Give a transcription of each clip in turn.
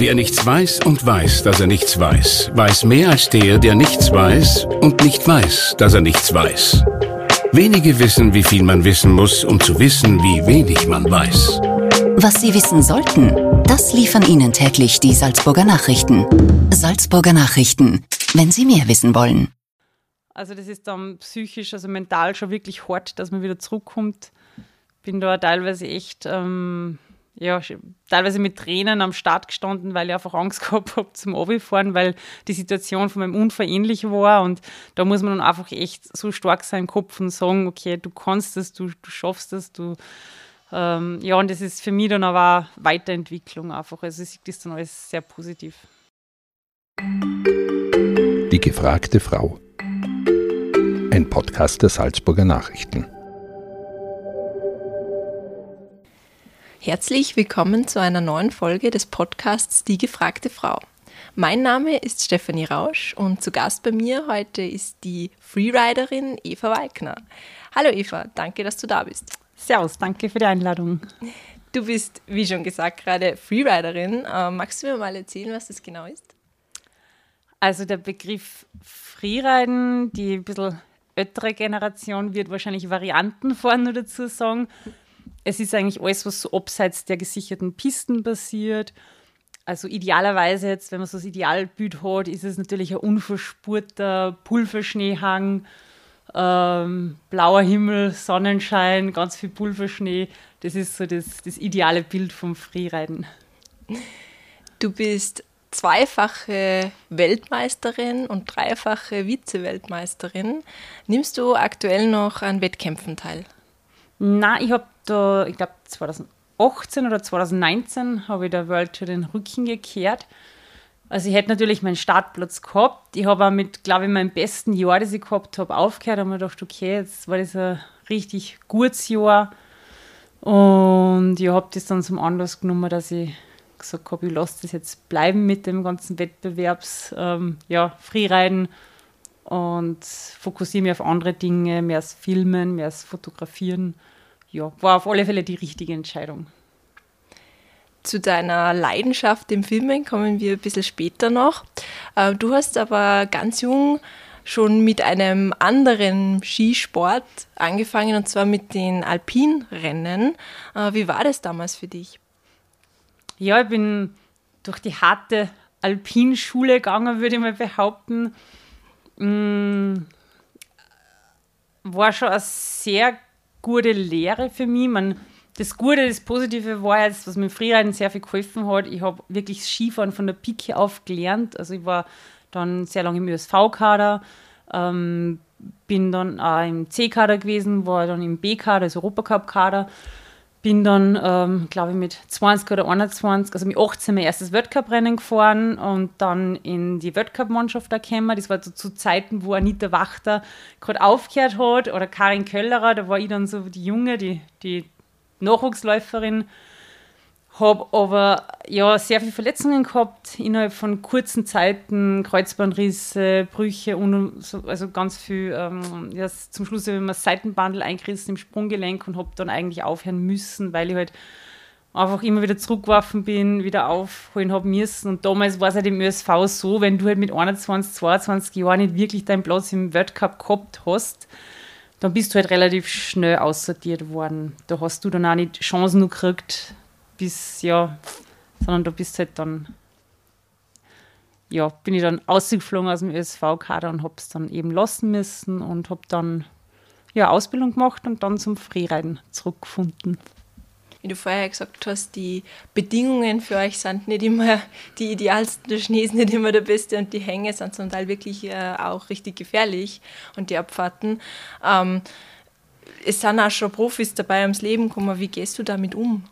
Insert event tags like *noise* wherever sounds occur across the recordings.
Wer nichts weiß und weiß, dass er nichts weiß, weiß mehr als der, der nichts weiß und nicht weiß, dass er nichts weiß. Wenige wissen, wie viel man wissen muss, um zu wissen, wie wenig man weiß. Was Sie wissen sollten, das liefern Ihnen täglich die Salzburger Nachrichten. Salzburger Nachrichten, wenn Sie mehr wissen wollen. Also das ist dann psychisch, also mental schon wirklich hart, dass man wieder zurückkommt. Bin da teilweise echt, ähm, ja, teilweise mit Tränen am Start gestanden, weil ich einfach Angst gehabt habe zum Abi-Fahren, weil die Situation von meinem Unfall ähnlich war und da muss man dann einfach echt so stark sein im Kopf und sagen, okay, du kannst es, du, du schaffst es, du ähm, ja, und das ist für mich dann aber Weiterentwicklung einfach. Also ich sehe das dann alles sehr positiv. Die gefragte Frau. Ein Podcast der Salzburger Nachrichten. Herzlich willkommen zu einer neuen Folge des Podcasts Die gefragte Frau. Mein Name ist Stefanie Rausch und zu Gast bei mir heute ist die Freeriderin Eva Walkner. Hallo Eva, danke, dass du da bist. Servus, danke für die Einladung. Du bist, wie schon gesagt, gerade Freeriderin. Ähm, magst du mir mal erzählen, was das genau ist? Also der Begriff Freeriden, die ein bisschen ältere Generation wird wahrscheinlich Varianten vorne dazu sagen. Es ist eigentlich alles, was so abseits der gesicherten Pisten passiert. Also idealerweise jetzt, wenn man so das Idealbild hat, ist es natürlich ein unverspurter Pulverschneehang, ähm, blauer Himmel, Sonnenschein, ganz viel Pulverschnee. Das ist so das, das ideale Bild vom Freeriden. Du bist zweifache Weltmeisterin und dreifache Vize-Weltmeisterin. Nimmst du aktuell noch an Wettkämpfen teil? Na, ich habe da, ich glaube 2018 oder 2019 habe ich der World Tour den Rücken gekehrt. Also ich hätte natürlich meinen Startplatz gehabt. Ich habe auch mit, glaube ich, meinem besten Jahr, das ich gehabt habe, aufgehört und mir gedacht, okay, jetzt war das ein richtig gutes Jahr. Und ich habe das dann zum Anlass genommen, dass ich gesagt habe, ich lasse das jetzt bleiben mit dem ganzen Wettbewerbs, ähm, ja, Freeriden und fokussiere mich auf andere Dinge, mehr als Filmen, mehr als Fotografieren. Ja, war auf alle Fälle die richtige Entscheidung. Zu deiner Leidenschaft im Filmen kommen wir ein bisschen später noch. Äh, du hast aber ganz jung schon mit einem anderen Skisport angefangen und zwar mit den Alpinrennen. Äh, wie war das damals für dich? Ja, ich bin durch die harte Alpinschule gegangen, würde ich mal behaupten. Mm, war schon eine sehr gute Lehre für mich. Man das Gute, das Positive war jetzt, was mir Freeriden sehr viel geholfen hat. Ich habe wirklich Skifahren von der Pike auf gelernt. Also ich war dann sehr lange im ÖSV-Kader, ähm, bin dann auch im C-Kader gewesen, war dann im B-Kader, also Europacup-Kader. Bin dann, ähm, glaube ich, mit 20 oder 21, also mit 18 mein erstes Weltcup-Rennen gefahren und dann in die Weltcup-Mannschaft gekommen. Das war so zu Zeiten, wo Anita Wachter gerade aufgehört hat oder Karin Köllerer, da war ich dann so die Junge, die, die Nachwuchsläuferin, habe aber ja sehr viele Verletzungen gehabt innerhalb von kurzen Zeiten, Kreuzbandrisse, Brüche und so, also ganz viel. Ähm, ja, zum Schluss habe ich mir Seitenbandel eingerissen im Sprunggelenk und habe dann eigentlich aufhören müssen, weil ich halt einfach immer wieder zurückgeworfen bin, wieder aufholen habe müssen. Und damals war es halt im ÖSV so, wenn du halt mit 21, 22 Jahren nicht wirklich deinen Platz im Weltcup gehabt hast, dann bist du halt relativ schnell aussortiert worden. Da hast du dann auch nicht Chancen gekriegt, bis, ja, sondern du bist halt dann, ja, bin ich dann ausgeflogen aus dem ÖSV-Kader und habe es dann eben lassen müssen und habe dann, ja, Ausbildung gemacht und dann zum Freeriden zurückgefunden wie du vorher gesagt hast, die Bedingungen für euch sind nicht immer die idealsten. Der Schnee ist nicht immer der beste und die Hänge sind zum Teil wirklich äh, auch richtig gefährlich und die Abfahrten. Ähm, es sind auch schon Profis dabei ums Leben gekommen. Wie gehst du damit um?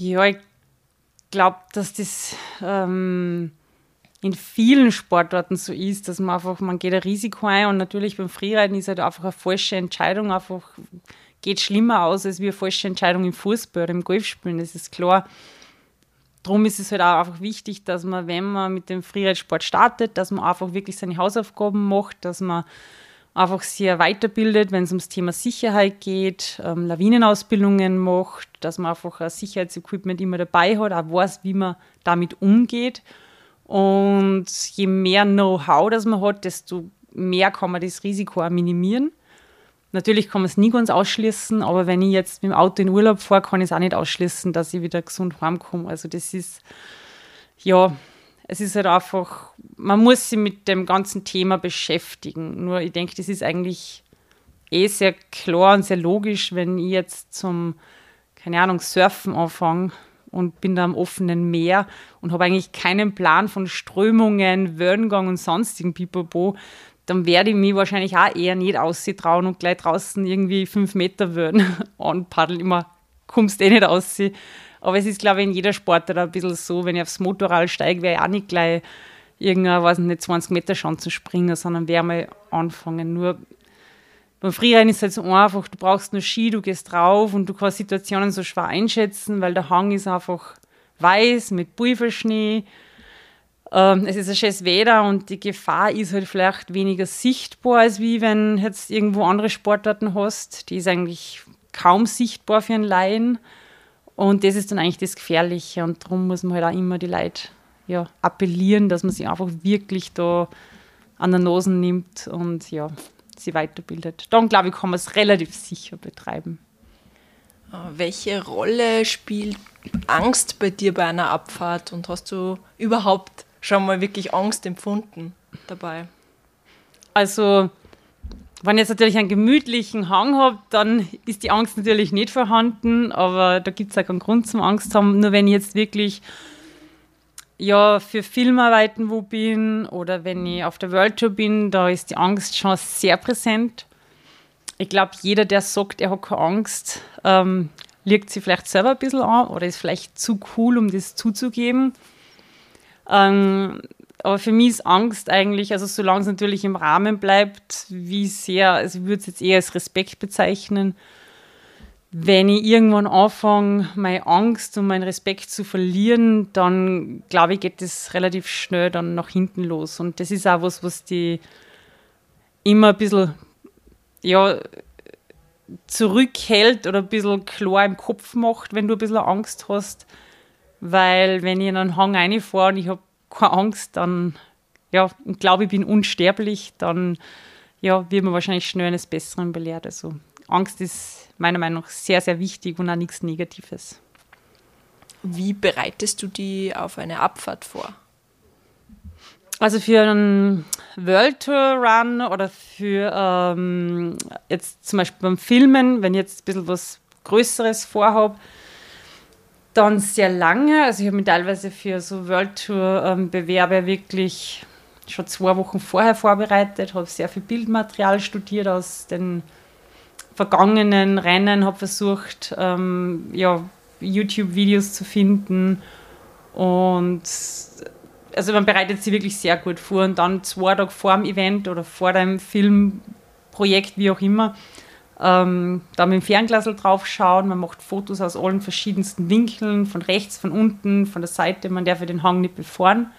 Ja, ich glaube, dass das ähm, in vielen Sportarten so ist, dass man einfach, man geht ein Risiko ein und natürlich beim Freeriden ist halt einfach eine falsche Entscheidung, einfach geht schlimmer aus als wie eine falsche Entscheidung im Fußball oder im Golfspielen, das ist klar. Darum ist es halt auch einfach wichtig, dass man, wenn man mit dem Freeridesport startet, dass man einfach wirklich seine Hausaufgaben macht, dass man einfach sehr weiterbildet, wenn es ums Thema Sicherheit geht, ähm, Lawinenausbildungen macht, dass man einfach ein Sicherheitsequipment immer dabei hat, auch weiß, wie man damit umgeht. Und je mehr Know-how das man hat, desto mehr kann man das Risiko auch minimieren. Natürlich kann man es nie ganz ausschließen, aber wenn ich jetzt mit dem Auto in Urlaub fahre, kann ich es auch nicht ausschließen, dass ich wieder gesund heimkomme. Also das ist, ja, es ist halt einfach, man muss sich mit dem ganzen Thema beschäftigen. Nur ich denke, das ist eigentlich eh sehr klar und sehr logisch, wenn ich jetzt zum, keine Ahnung, Surfen anfange und bin da am offenen Meer und habe eigentlich keinen Plan von Strömungen, Wellengang und sonstigen Pipapo, dann werde ich mich wahrscheinlich auch eher nicht trauen und gleich draußen irgendwie fünf Meter würden *laughs* anpaddeln. Immer kommst eh nicht aus. Aber es ist, glaube ich, in jeder Sportart ein bisschen so, wenn ich aufs Motorrad steige, werde ich auch nicht gleich irgendeine, weiß nicht, 20 Meter Chancen springen, sondern werde mal anfangen. Nur beim Freeriden ist es halt so einfach, du brauchst nur Ski, du gehst drauf und du kannst Situationen so schwer einschätzen, weil der Hang ist einfach weiß mit Pulverschnee. Ähm, es ist ein schönes Wetter und die Gefahr ist halt vielleicht weniger sichtbar, als wie wenn jetzt irgendwo andere Sportarten hast. Die ist eigentlich kaum sichtbar für einen Laien. Und das ist dann eigentlich das Gefährliche. Und darum muss man halt auch immer die Leute ja, appellieren, dass man sich einfach wirklich da an der Nase nimmt und ja, sie weiterbildet. Dann glaube ich, kann man es relativ sicher betreiben. Äh, welche Rolle spielt Angst bei dir bei einer Abfahrt und hast du überhaupt schon mal wirklich Angst empfunden dabei? Also, wenn ich jetzt natürlich einen gemütlichen Hang habe, dann ist die Angst natürlich nicht vorhanden, aber da gibt es auch keinen Grund zum Angst haben. Nur wenn ich jetzt wirklich ja, für Filmarbeiten wo bin oder wenn ich auf der World Tour bin, da ist die Angst schon sehr präsent. Ich glaube, jeder, der sagt, er hat keine Angst, ähm, liegt sie vielleicht selber ein bisschen an oder ist vielleicht zu cool, um das zuzugeben. Ähm, aber für mich ist Angst eigentlich, also solange es natürlich im Rahmen bleibt, wie sehr, also ich würde es jetzt eher als Respekt bezeichnen, wenn ich irgendwann anfange, meine Angst und meinen Respekt zu verlieren, dann glaube ich, geht das relativ schnell dann nach hinten los. Und das ist auch was, was die immer ein bisschen ja, zurückhält oder ein bisschen klar im Kopf macht, wenn du ein bisschen Angst hast. Weil wenn ich in einen Hang reinfahre und ich habe keine Angst, dann ja, glaube ich bin unsterblich, dann ja, wird man wahrscheinlich schnell eines Besseren belehrt. Also Angst ist meiner Meinung nach sehr, sehr wichtig und auch nichts Negatives. Wie bereitest du die auf eine Abfahrt vor? Also für einen World Tour Run oder für ähm, jetzt zum Beispiel beim Filmen, wenn ich jetzt ein bisschen was Größeres vorhabe, dann sehr lange. Also ich habe mich teilweise für so World Tour ähm, wirklich schon zwei Wochen vorher vorbereitet, habe sehr viel Bildmaterial studiert aus den vergangenen Rennen, habe versucht, ähm, ja, YouTube-Videos zu finden und also man bereitet sich wirklich sehr gut vor und dann zwei Tage vor dem Event oder vor dem Filmprojekt, wie auch immer, ähm, da mit dem Fernglasel drauf schauen. Man macht Fotos aus allen verschiedensten Winkeln, von rechts, von unten, von der Seite. Man darf ja den Hang nicht befahren.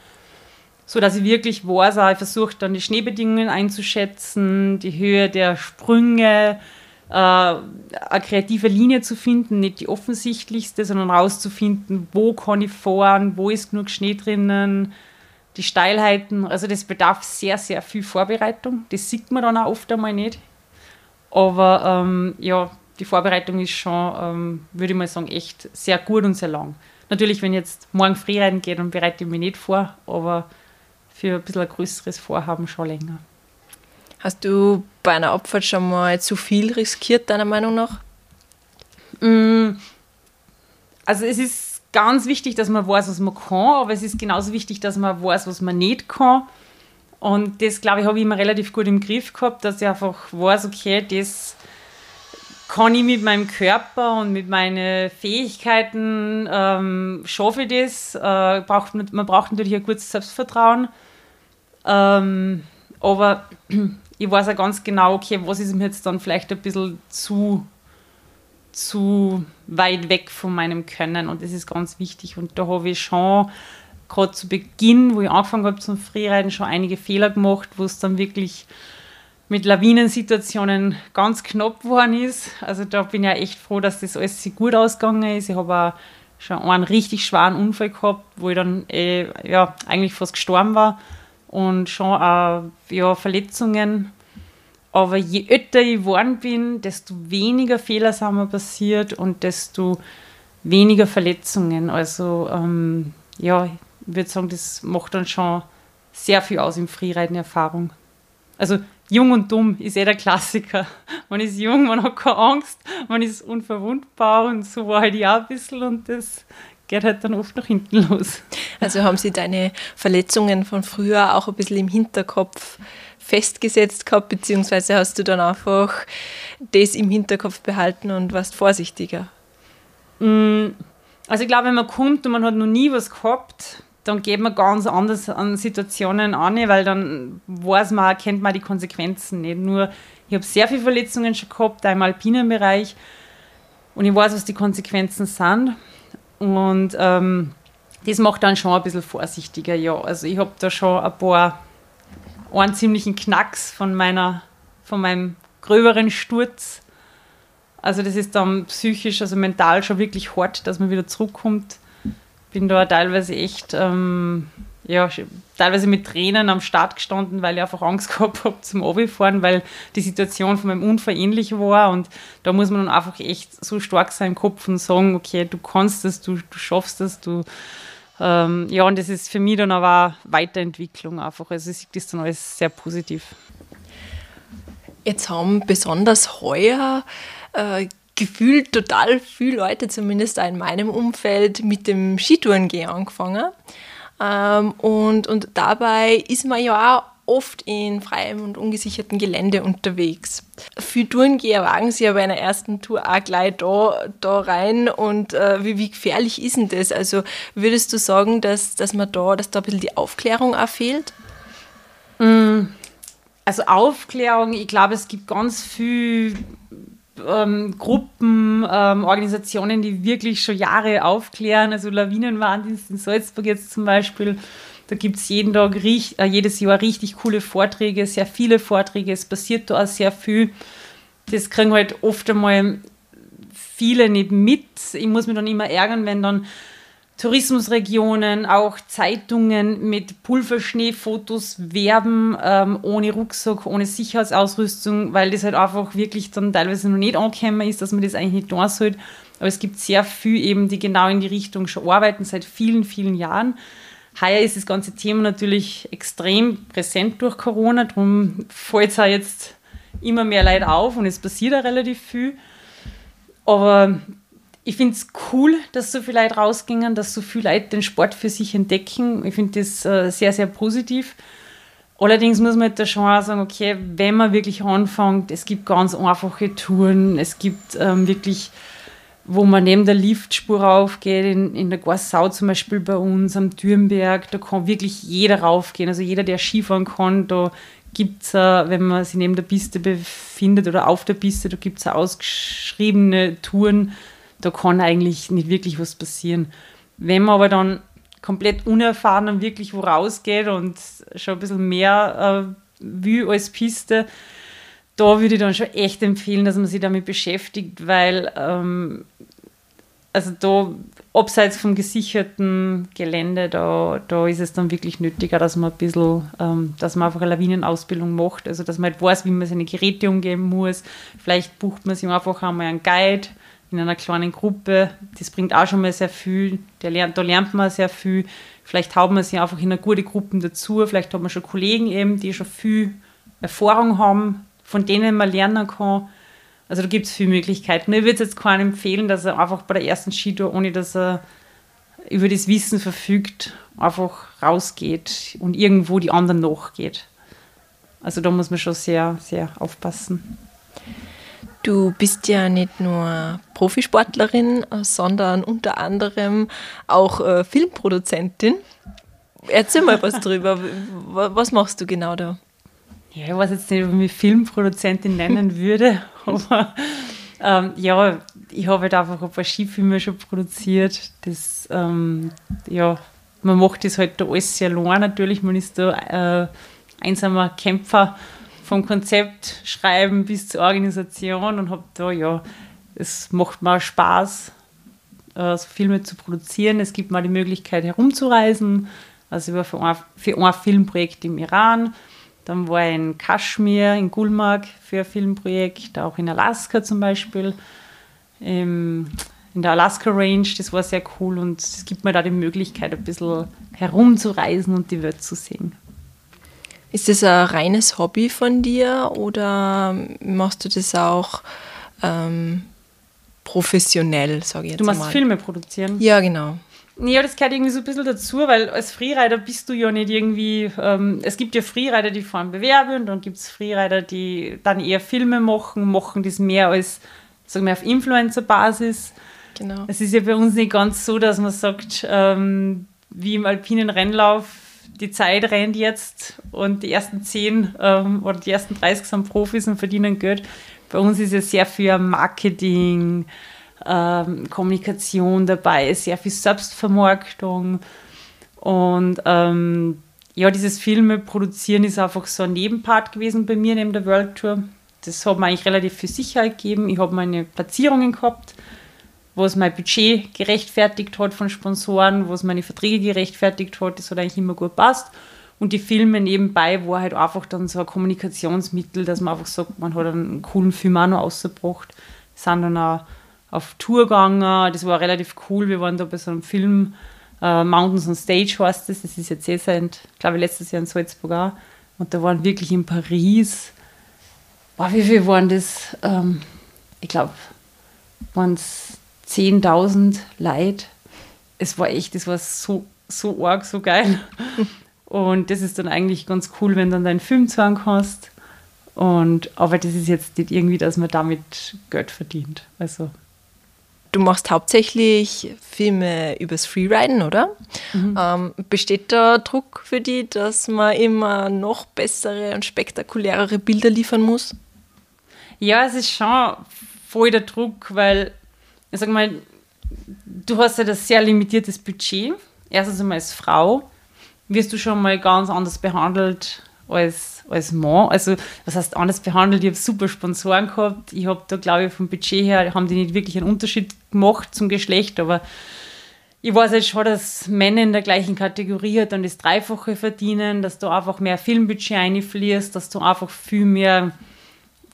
So dass ich wirklich weiß, ich versuche dann die Schneebedingungen einzuschätzen, die Höhe der Sprünge, äh, eine kreative Linie zu finden, nicht die offensichtlichste, sondern rauszufinden, wo kann ich fahren, wo ist genug Schnee drinnen, die Steilheiten. Also das bedarf sehr, sehr viel Vorbereitung. Das sieht man dann auch oft einmal nicht. Aber ähm, ja, die Vorbereitung ist schon, ähm, würde ich mal sagen, echt sehr gut und sehr lang. Natürlich, wenn jetzt morgen Freeriden geht, dann bereite ich mich nicht vor, aber für ein bisschen ein größeres Vorhaben schon länger. Hast du bei einer Abfahrt schon mal zu viel riskiert, deiner Meinung nach? Mm, also es ist ganz wichtig, dass man weiß, was man kann, aber es ist genauso wichtig, dass man weiß, was man nicht kann. Und das, glaube ich, habe ich immer relativ gut im Griff gehabt, dass ich einfach weiß, okay, das kann ich mit meinem Körper und mit meinen Fähigkeiten, ähm, schaffe ich das. Äh, braucht, man braucht natürlich ein gutes Selbstvertrauen. Ähm, aber *clears throat* ich weiß auch ganz genau, okay, was ist mir jetzt dann vielleicht ein bisschen zu, zu weit weg von meinem Können. Und das ist ganz wichtig. Und da habe ich schon gerade zu Beginn, wo ich angefangen habe zum Freeriden, schon einige Fehler gemacht, wo es dann wirklich mit Lawinensituationen ganz knapp geworden ist. Also da bin ich ja echt froh, dass das alles so gut ausgegangen ist. Ich habe auch schon einen richtig schweren Unfall gehabt, wo ich dann eh, ja, eigentlich fast gestorben war und schon auch ja, Verletzungen. Aber je älter ich geworden bin, desto weniger Fehler sind mir passiert und desto weniger Verletzungen. Also ähm, ja, würde sagen, das macht dann schon sehr viel aus im Freeriden-Erfahrung. Also jung und dumm ist eh der Klassiker. Man ist jung, man hat keine Angst, man ist unverwundbar und so war halt ich auch ein bisschen und das geht halt dann oft nach hinten los. Also haben Sie deine Verletzungen von früher auch ein bisschen im Hinterkopf festgesetzt gehabt, beziehungsweise hast du dann einfach das im Hinterkopf behalten und warst vorsichtiger? Mm, also ich glaube, wenn man kommt und man hat noch nie was gehabt, dann geht man ganz anders an Situationen an, weil dann weiß man, kennt man die Konsequenzen nicht. Nur, ich habe sehr viele Verletzungen schon gehabt, auch im alpinen Bereich. Und ich weiß, was die Konsequenzen sind. Und ähm, das macht dann schon ein bisschen vorsichtiger, ja. Also ich habe da schon ein paar, einen ziemlichen Knacks von meiner, von meinem gröberen Sturz. Also das ist dann psychisch, also mental schon wirklich hart, dass man wieder zurückkommt bin da teilweise echt, ähm, ja, teilweise mit Tränen am Start gestanden, weil ich einfach Angst *laughs* gehabt habe zum Abfahren, weil die Situation von meinem Unfall ähnlich war und da muss man dann einfach echt so stark sein im Kopf und sagen, okay, du kannst das, du, du schaffst das, du ähm, ja, und das ist für mich dann aber Weiterentwicklung einfach. Also ich sehe das dann alles sehr positiv. Jetzt haben besonders heuer äh, gefühlt total viele Leute, zumindest in meinem Umfeld, mit dem Skitourengehen angefangen. Ähm, und, und dabei ist man ja auch oft in freiem und ungesichertem Gelände unterwegs. Für Tourengeher wagen sie ja bei einer ersten Tour auch gleich da, da rein. Und äh, wie, wie gefährlich ist denn das? Also würdest du sagen, dass, dass man da, dass da ein bisschen die Aufklärung auch fehlt? Mm, also Aufklärung, ich glaube, es gibt ganz viel ähm, Gruppen, ähm, Organisationen, die wirklich schon Jahre aufklären. Also Lawinenwarndienst in Salzburg jetzt zum Beispiel. Da gibt es jeden Tag, äh, jedes Jahr richtig coole Vorträge, sehr viele Vorträge. Es passiert da auch sehr viel. Das kriegen halt oft einmal viele nicht mit. Ich muss mich dann immer ärgern, wenn dann Tourismusregionen, auch Zeitungen mit Pulverschneefotos werben, ähm, ohne Rucksack, ohne Sicherheitsausrüstung, weil das halt einfach wirklich dann teilweise noch nicht angekommen ist, dass man das eigentlich nicht tun sollte. Aber es gibt sehr viel eben, die genau in die Richtung schon arbeiten, seit vielen, vielen Jahren. Heuer ist das ganze Thema natürlich extrem präsent durch Corona, darum fällt es auch jetzt immer mehr Leid auf und es passiert auch relativ viel. Aber ich finde es cool, dass so viele Leute rausgingen, dass so viele Leute den Sport für sich entdecken. Ich finde das äh, sehr, sehr positiv. Allerdings muss man halt da schon auch sagen, okay, wenn man wirklich anfängt, es gibt ganz einfache Touren, es gibt ähm, wirklich, wo man neben der Liftspur raufgeht, in, in der Gorsau zum Beispiel bei uns am Dürnberg, da kann wirklich jeder raufgehen. Also jeder, der Skifahren kann, da gibt es, äh, wenn man sich neben der Piste befindet oder auf der Piste, da gibt es ausgeschriebene Touren, da kann eigentlich nicht wirklich was passieren. Wenn man aber dann komplett unerfahren und wirklich wo rausgeht und schon ein bisschen mehr äh, will als Piste, da würde ich dann schon echt empfehlen, dass man sich damit beschäftigt, weil ähm, also da abseits vom gesicherten Gelände, da, da ist es dann wirklich nötiger, dass man ein bisschen, ähm, dass man einfach eine Lawinenausbildung macht, also dass man halt weiß, wie man seine Geräte umgeben muss. Vielleicht bucht man sich einfach einmal einen Guide, in einer kleinen Gruppe. Das bringt auch schon mal sehr viel. Der lernt, da lernt man sehr viel. Vielleicht haut man sich einfach in eine gute Gruppe dazu. Vielleicht hat man schon Kollegen eben, die schon viel Erfahrung haben, von denen man lernen kann. Also da gibt es viele Möglichkeiten. Ich würde jetzt keinen empfehlen, dass er einfach bei der ersten Skitour, ohne dass er über das Wissen verfügt, einfach rausgeht und irgendwo die anderen nachgeht. Also da muss man schon sehr, sehr aufpassen. Du bist ja nicht nur Profisportlerin, sondern unter anderem auch äh, Filmproduzentin. Erzähl mal was *laughs* drüber. Was machst du genau da? Ja, ich weiß jetzt nicht, ob ich mich Filmproduzentin nennen würde, *laughs* aber ähm, ja, ich habe halt einfach ein paar Skifilme schon produziert. Das, ähm, ja, man macht das halt da alles sehr lang natürlich. Man ist da äh, einsamer Kämpfer vom Konzept schreiben bis zur Organisation und habe da, ja, es macht mir Spaß, äh, so Filme zu produzieren. Es gibt mal die Möglichkeit herumzureisen. Also ich war für ein, für ein Filmprojekt im Iran, dann war ich in Kaschmir, in Gulmarg für ein Filmprojekt, auch in Alaska zum Beispiel, in der Alaska Range, das war sehr cool und es gibt mir da die Möglichkeit, ein bisschen herumzureisen und die Welt zu sehen. Ist das ein reines Hobby von dir oder machst du das auch ähm, professionell, sage ich jetzt Du machst mal? Filme produzieren? Ja, genau. Ja, das gehört irgendwie so ein bisschen dazu, weil als Freerider bist du ja nicht irgendwie. Ähm, es gibt ja Freerider, die fahren Bewerbe und dann gibt es Freerider, die dann eher Filme machen, machen das mehr als, sagen wir, auf Influencer-Basis. Genau. Es ist ja bei uns nicht ganz so, dass man sagt, ähm, wie im alpinen Rennlauf, die Zeit rennt jetzt und die ersten 10 ähm, oder die ersten 30 sind Profis und verdienen Geld. Bei uns ist ja sehr viel Marketing, ähm, Kommunikation dabei, sehr viel Selbstvermarktung. Und ähm, ja, dieses Filme produzieren ist einfach so ein Nebenpart gewesen bei mir neben der World Tour. Das hat mir eigentlich relativ viel Sicherheit gegeben. Ich habe meine Platzierungen gehabt, wo es mein Budget gerechtfertigt hat von Sponsoren, wo es meine Verträge gerechtfertigt hat. Das hat eigentlich immer gut passt. Und die Filme nebenbei war halt einfach dann so ein Kommunikationsmittel, dass man einfach sagt, man hat einen coolen Film auch noch ausgebracht. Sind dann auch auf Tour gegangen. Das war relativ cool. Wir waren da bei so einem Film, äh, Mountains on Stage heißt das. Das ist jetzt eh seit, glaube ich, letztes Jahr in Salzburg auch. Und da waren wirklich in Paris, boah, wie viel waren das? Ähm, ich glaube, waren es 10.000 Leute. Es war echt, das war so, so arg, so geil. *laughs* Und das ist dann eigentlich ganz cool, wenn du dann deinen Film zeigen kannst. Und, aber das ist jetzt nicht irgendwie, dass man damit Geld verdient. Also Du machst hauptsächlich Filme übers Freeriden, oder? Mhm. Ähm, besteht da Druck für die, dass man immer noch bessere und spektakulärere Bilder liefern muss? Ja, es ist schon voll der Druck, weil, ich sag mal, du hast ja das sehr limitiertes Budget. Erstens einmal als Frau wirst du schon mal ganz anders behandelt als, als Mann. Also, was heißt anders behandelt? Ich habe super Sponsoren gehabt. Ich habe da, glaube ich, vom Budget her, haben die nicht wirklich einen Unterschied gemacht zum Geschlecht, aber ich weiß jetzt schon, dass Männer in der gleichen Kategorie dann das Dreifache verdienen, dass du einfach mehr Filmbudget einfließt, dass du einfach viel mehr,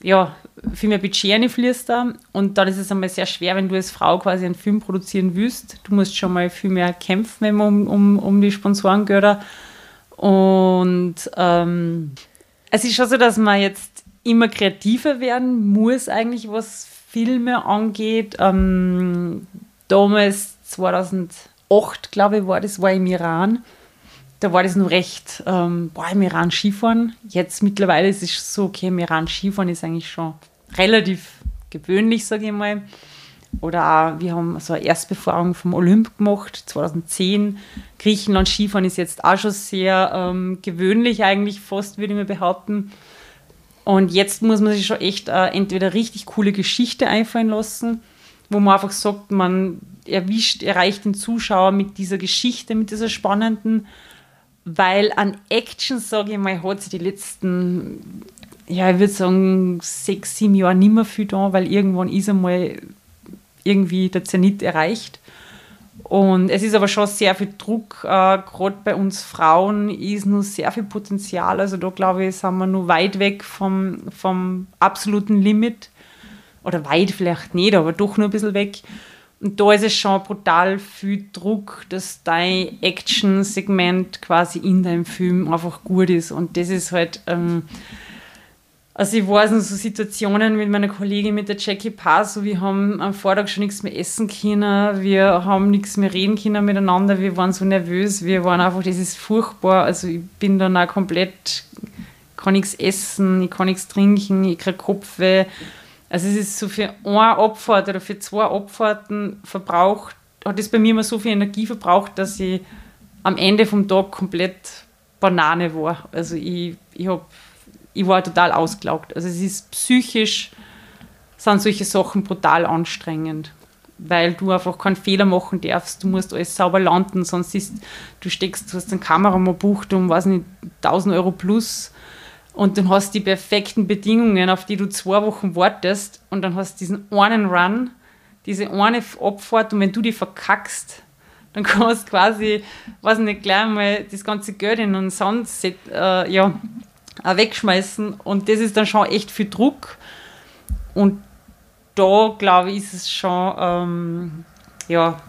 ja, viel mehr Budget einfließt da. Und dann ist es einmal sehr schwer, wenn du als Frau quasi einen Film produzieren willst. Du musst schon mal viel mehr kämpfen um, um, um die Sponsorengörder. Und ähm, es ist schon so, dass man jetzt immer kreativer werden muss, eigentlich, was Filme angeht. Ähm, damals, 2008, glaube ich, war das, war im Iran. Da war das noch recht, ähm, boah, im Iran Skifahren. Jetzt mittlerweile ist es so, okay, im Iran Skifahren ist eigentlich schon relativ gewöhnlich, sage ich mal. Oder auch, wir haben so eine Erstbefahrung vom Olymp gemacht, 2010. Griechenland Skifahren ist jetzt auch schon sehr ähm, gewöhnlich, eigentlich fast, würde ich mir behaupten. Und jetzt muss man sich schon echt äh, entweder richtig coole Geschichte einfallen lassen, wo man einfach sagt, man erwischt, erreicht den Zuschauer mit dieser Geschichte, mit dieser spannenden, weil an Action, sage ich mal, hat sich die letzten, ja, ich würde sagen, sechs, sieben Jahre nicht mehr viel da, weil irgendwann ist einmal irgendwie der Zenit erreicht. Und es ist aber schon sehr viel Druck, äh, gerade bei uns Frauen ist nur sehr viel Potenzial. Also da glaube ich, sind wir nur weit weg vom, vom absoluten Limit. Oder weit vielleicht nicht, aber doch nur ein bisschen weg. Und da ist es schon brutal viel Druck, dass dein Action-Segment quasi in deinem Film einfach gut ist. Und das ist halt. Ähm, also ich weiß noch so Situationen mit meiner Kollegin, mit der Jackie Pass, so wir haben am Vortag schon nichts mehr essen können, wir haben nichts mehr reden können miteinander, wir waren so nervös, wir waren einfach, das ist furchtbar, also ich bin dann auch komplett, kann nichts essen, ich kann nichts trinken, ich kriege Kopfweh. Also es ist so für eine Abfahrt oder für zwei Abfahrten verbraucht, hat es bei mir immer so viel Energie verbraucht, dass ich am Ende vom Tag komplett Banane war. Also ich, ich habe ich war total ausgelaugt. Also es ist psychisch, sind solche Sachen brutal anstrengend, weil du einfach keinen Fehler machen darfst. Du musst alles sauber landen, sonst ist, du steckst, du hast eine Kamera mal bucht um, weiß nicht, 1000 Euro plus und dann hast du die perfekten Bedingungen, auf die du zwei Wochen wartest. Und dann hast du diesen einen Run, diese eine Abfahrt. Und wenn du die verkackst, dann *laughs* kannst du quasi, weiß nicht, gleich mal das ganze Geld in einen Sand äh, ja, wegschmeißen. Und das ist dann schon echt viel Druck. Und da glaube ich, ist es schon, ähm, ja,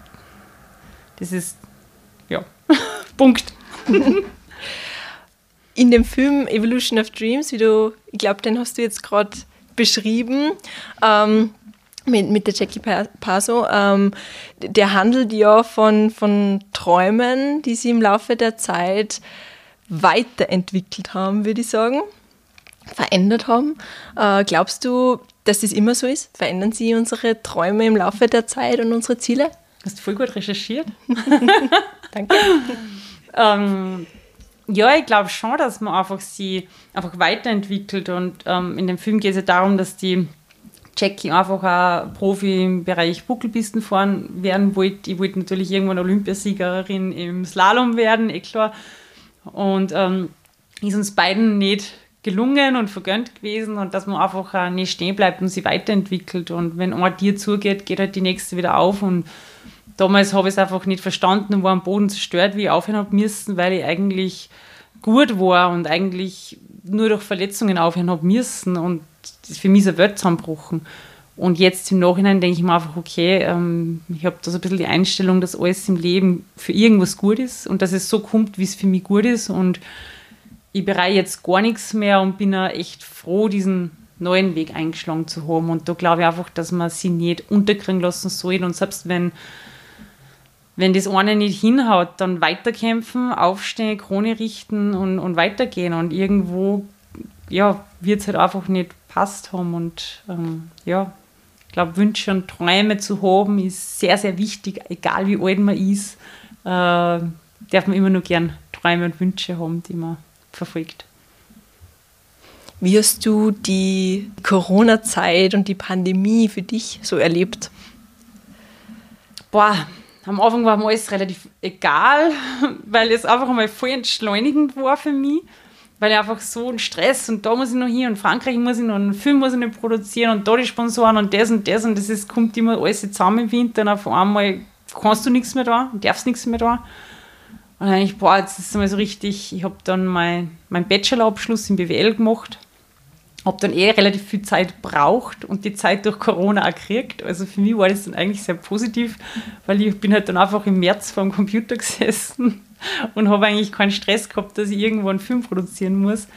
das ist, ja, *laughs* Punkt. *laughs* In dem Film Evolution of Dreams, wie du, ich glaube, den hast du jetzt gerade beschrieben, ähm, mit, mit der Jackie Paso, ähm, der handelt ja von, von Träumen, die sie im Laufe der Zeit weiterentwickelt haben, würde ich sagen, verändert haben. Äh, glaubst du, dass das immer so ist? Verändern sie unsere Träume im Laufe der Zeit und unsere Ziele? Hast du voll gut recherchiert. *laughs* *laughs* Danke. ähm, ja, ich glaube schon, dass man einfach sie einfach weiterentwickelt und ähm, in dem Film geht es ja darum, dass die Jackie einfach ein Profi im Bereich Buckelpisten fahren werden wollte. Ich wollte natürlich irgendwann Olympiasiegerin im Slalom werden, eh klar. Und ähm, ist uns beiden nicht gelungen und vergönnt gewesen und dass man einfach nicht stehen bleibt und sich weiterentwickelt. Und wenn ein Tier zugeht, geht halt die nächste wieder auf. Und damals habe ich es einfach nicht verstanden und war am Boden zerstört, wie ich aufhören habe müssen, weil ich eigentlich gut war und eigentlich nur durch Verletzungen aufhören habe müssen. Und für mich ist ein Welt zusammengebrochen. Und jetzt im Nachhinein denke ich mir einfach, okay, ähm, ich habe da so ein bisschen die Einstellung, dass alles im Leben für irgendwas gut ist und dass es so kommt, wie es für mich gut ist. Und ich bereue jetzt gar nichts mehr und bin echt froh, diesen neuen Weg eingeschlagen zu haben. Und da glaube ich einfach, dass man sie nicht unterkriegen lassen soll. Und selbst wenn, wenn das eine nicht hinhaut, dann weiterkämpfen, aufstehen, Krone richten und, und weitergehen. Und irgendwo ja, wird es halt einfach nicht passt haben. Und ähm, ja, ich glaube, Wünsche und Träume zu haben, ist sehr, sehr wichtig, egal wie alt man ist. Äh, darf man immer nur gern Träume und Wünsche haben, die man verfolgt. Wie hast du die Corona-Zeit und die Pandemie für dich so erlebt? Boah, am Anfang war mir alles relativ egal, *laughs* weil es einfach einmal voll entschleunigend war für mich. Weil ich einfach so ein Stress und da muss ich noch hier und Frankreich muss ich noch einen Film muss ich noch produzieren und da die Sponsoren und das und das und das ist, kommt immer alles zusammen im Winter und auf einmal kannst du nichts mehr da, darfst nichts mehr da. Und dann ich, boah, jetzt ist es mal so richtig, ich habe dann mein, meinen Bachelorabschluss in BWL gemacht, habe dann eh relativ viel Zeit braucht und die Zeit durch Corona auch gekriegt. Also für mich war das dann eigentlich sehr positiv, weil ich bin halt dann einfach im März vor dem Computer *laughs* gesessen und habe eigentlich keinen Stress gehabt, dass ich irgendwo einen Film produzieren muss.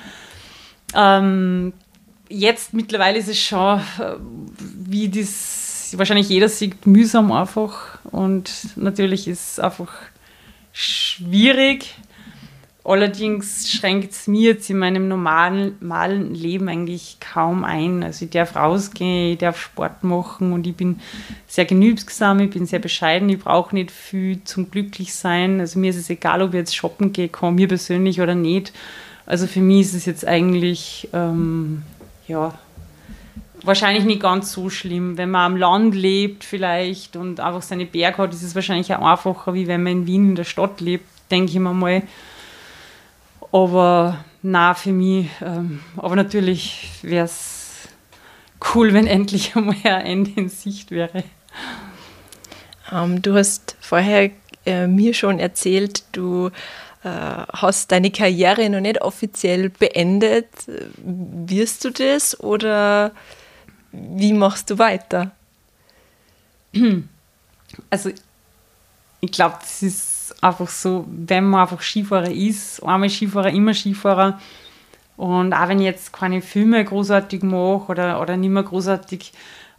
Ähm, jetzt mittlerweile ist es schon, äh, wie das wahrscheinlich jeder sieht, mühsam einfach und natürlich ist es einfach schwierig. Allerdings schränkt es mir jetzt in meinem normalen, normalen Leben eigentlich kaum ein. Also ich darf rausgehen, ich darf Sport machen und ich bin sehr genügsam, ich bin sehr bescheiden, ich brauche nicht viel zum Glücklichsein. Also mir ist es egal, ob ich jetzt shoppen gehe, komme mir persönlich oder nicht. Also für mich ist es jetzt eigentlich, ähm, ja, wahrscheinlich nicht ganz so schlimm. Wenn man am Land lebt vielleicht und einfach seine Berge hat, ist es wahrscheinlich auch einfacher, wie wenn man in Wien in der Stadt lebt, denke ich mir mal. Aber na für mich. Ähm, aber natürlich wäre es cool, wenn endlich *laughs* einmal ein Ende in Sicht wäre. Ähm, du hast vorher äh, mir schon erzählt, du äh, hast deine Karriere noch nicht offiziell beendet. Wirst du das oder wie machst du weiter? *clears throat* Also, ich glaube, das ist einfach so, wenn man einfach Skifahrer ist, einmal Skifahrer, immer Skifahrer. Und auch wenn ich jetzt keine Filme großartig mache oder, oder nicht mehr großartig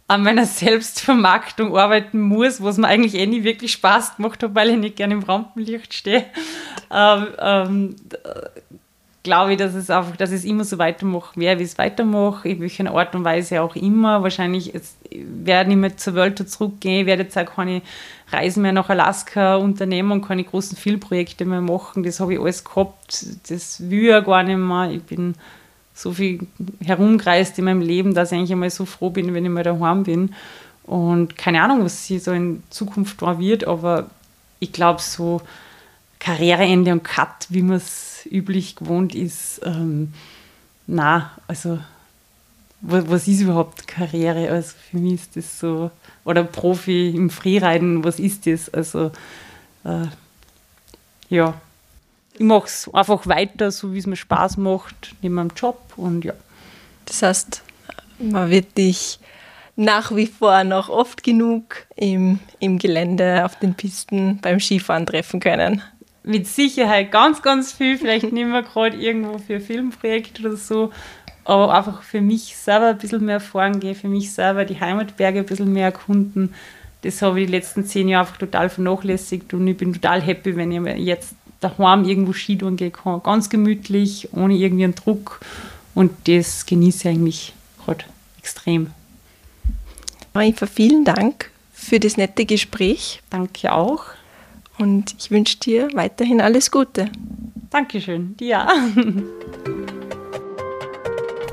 an meiner Selbstvermarktung arbeiten muss, was mir eigentlich eh nie wirklich Spaß gemacht hat, weil ich nicht gerne im Rampenlicht stehe, *laughs* ähm, ähm, glaube ich, dass es einfach, dass es immer so weitermachen werde, wie es weitermache, in welcher Art und Weise auch immer. Wahrscheinlich werde ich nicht zur Welt zurückgehen, ich werde jetzt auch keine Reisen mehr nach Alaska unternehmen und keine großen Filmprojekte mehr machen. Das habe ich alles gehabt, das will ich gar nicht mehr. Ich bin so viel herumgereist in meinem Leben, dass ich eigentlich einmal so froh bin, wenn ich mal daheim bin. Und keine Ahnung, was sie so in Zukunft da wird, aber ich glaube, so Karriereende und Cut, wie man es üblich gewohnt ist, ähm, na, also was ist überhaupt Karriere? Also für mich ist das so, oder Profi im Freeriden, was ist das? Also äh, ja, ich mache es einfach weiter, so wie es mir Spaß macht, neben meinem Job und ja. Das heißt, man wird dich nach wie vor noch oft genug im, im Gelände, auf den Pisten, beim Skifahren treffen können. Mit Sicherheit ganz, ganz viel, vielleicht nicht mehr gerade irgendwo für ein Filmprojekt oder so, aber einfach für mich selber ein bisschen mehr fahren gehen, für mich selber die Heimatberge ein bisschen mehr erkunden. Das habe ich die letzten zehn Jahre einfach total vernachlässigt und ich bin total happy, wenn ich jetzt daheim irgendwo Skitouren gehen kann. Ganz gemütlich, ohne irgendwie einen Druck und das genieße ich eigentlich gerade extrem. Eva, vielen Dank für das nette Gespräch. Danke auch. Und ich wünsche dir weiterhin alles Gute. Dankeschön, dir. *laughs*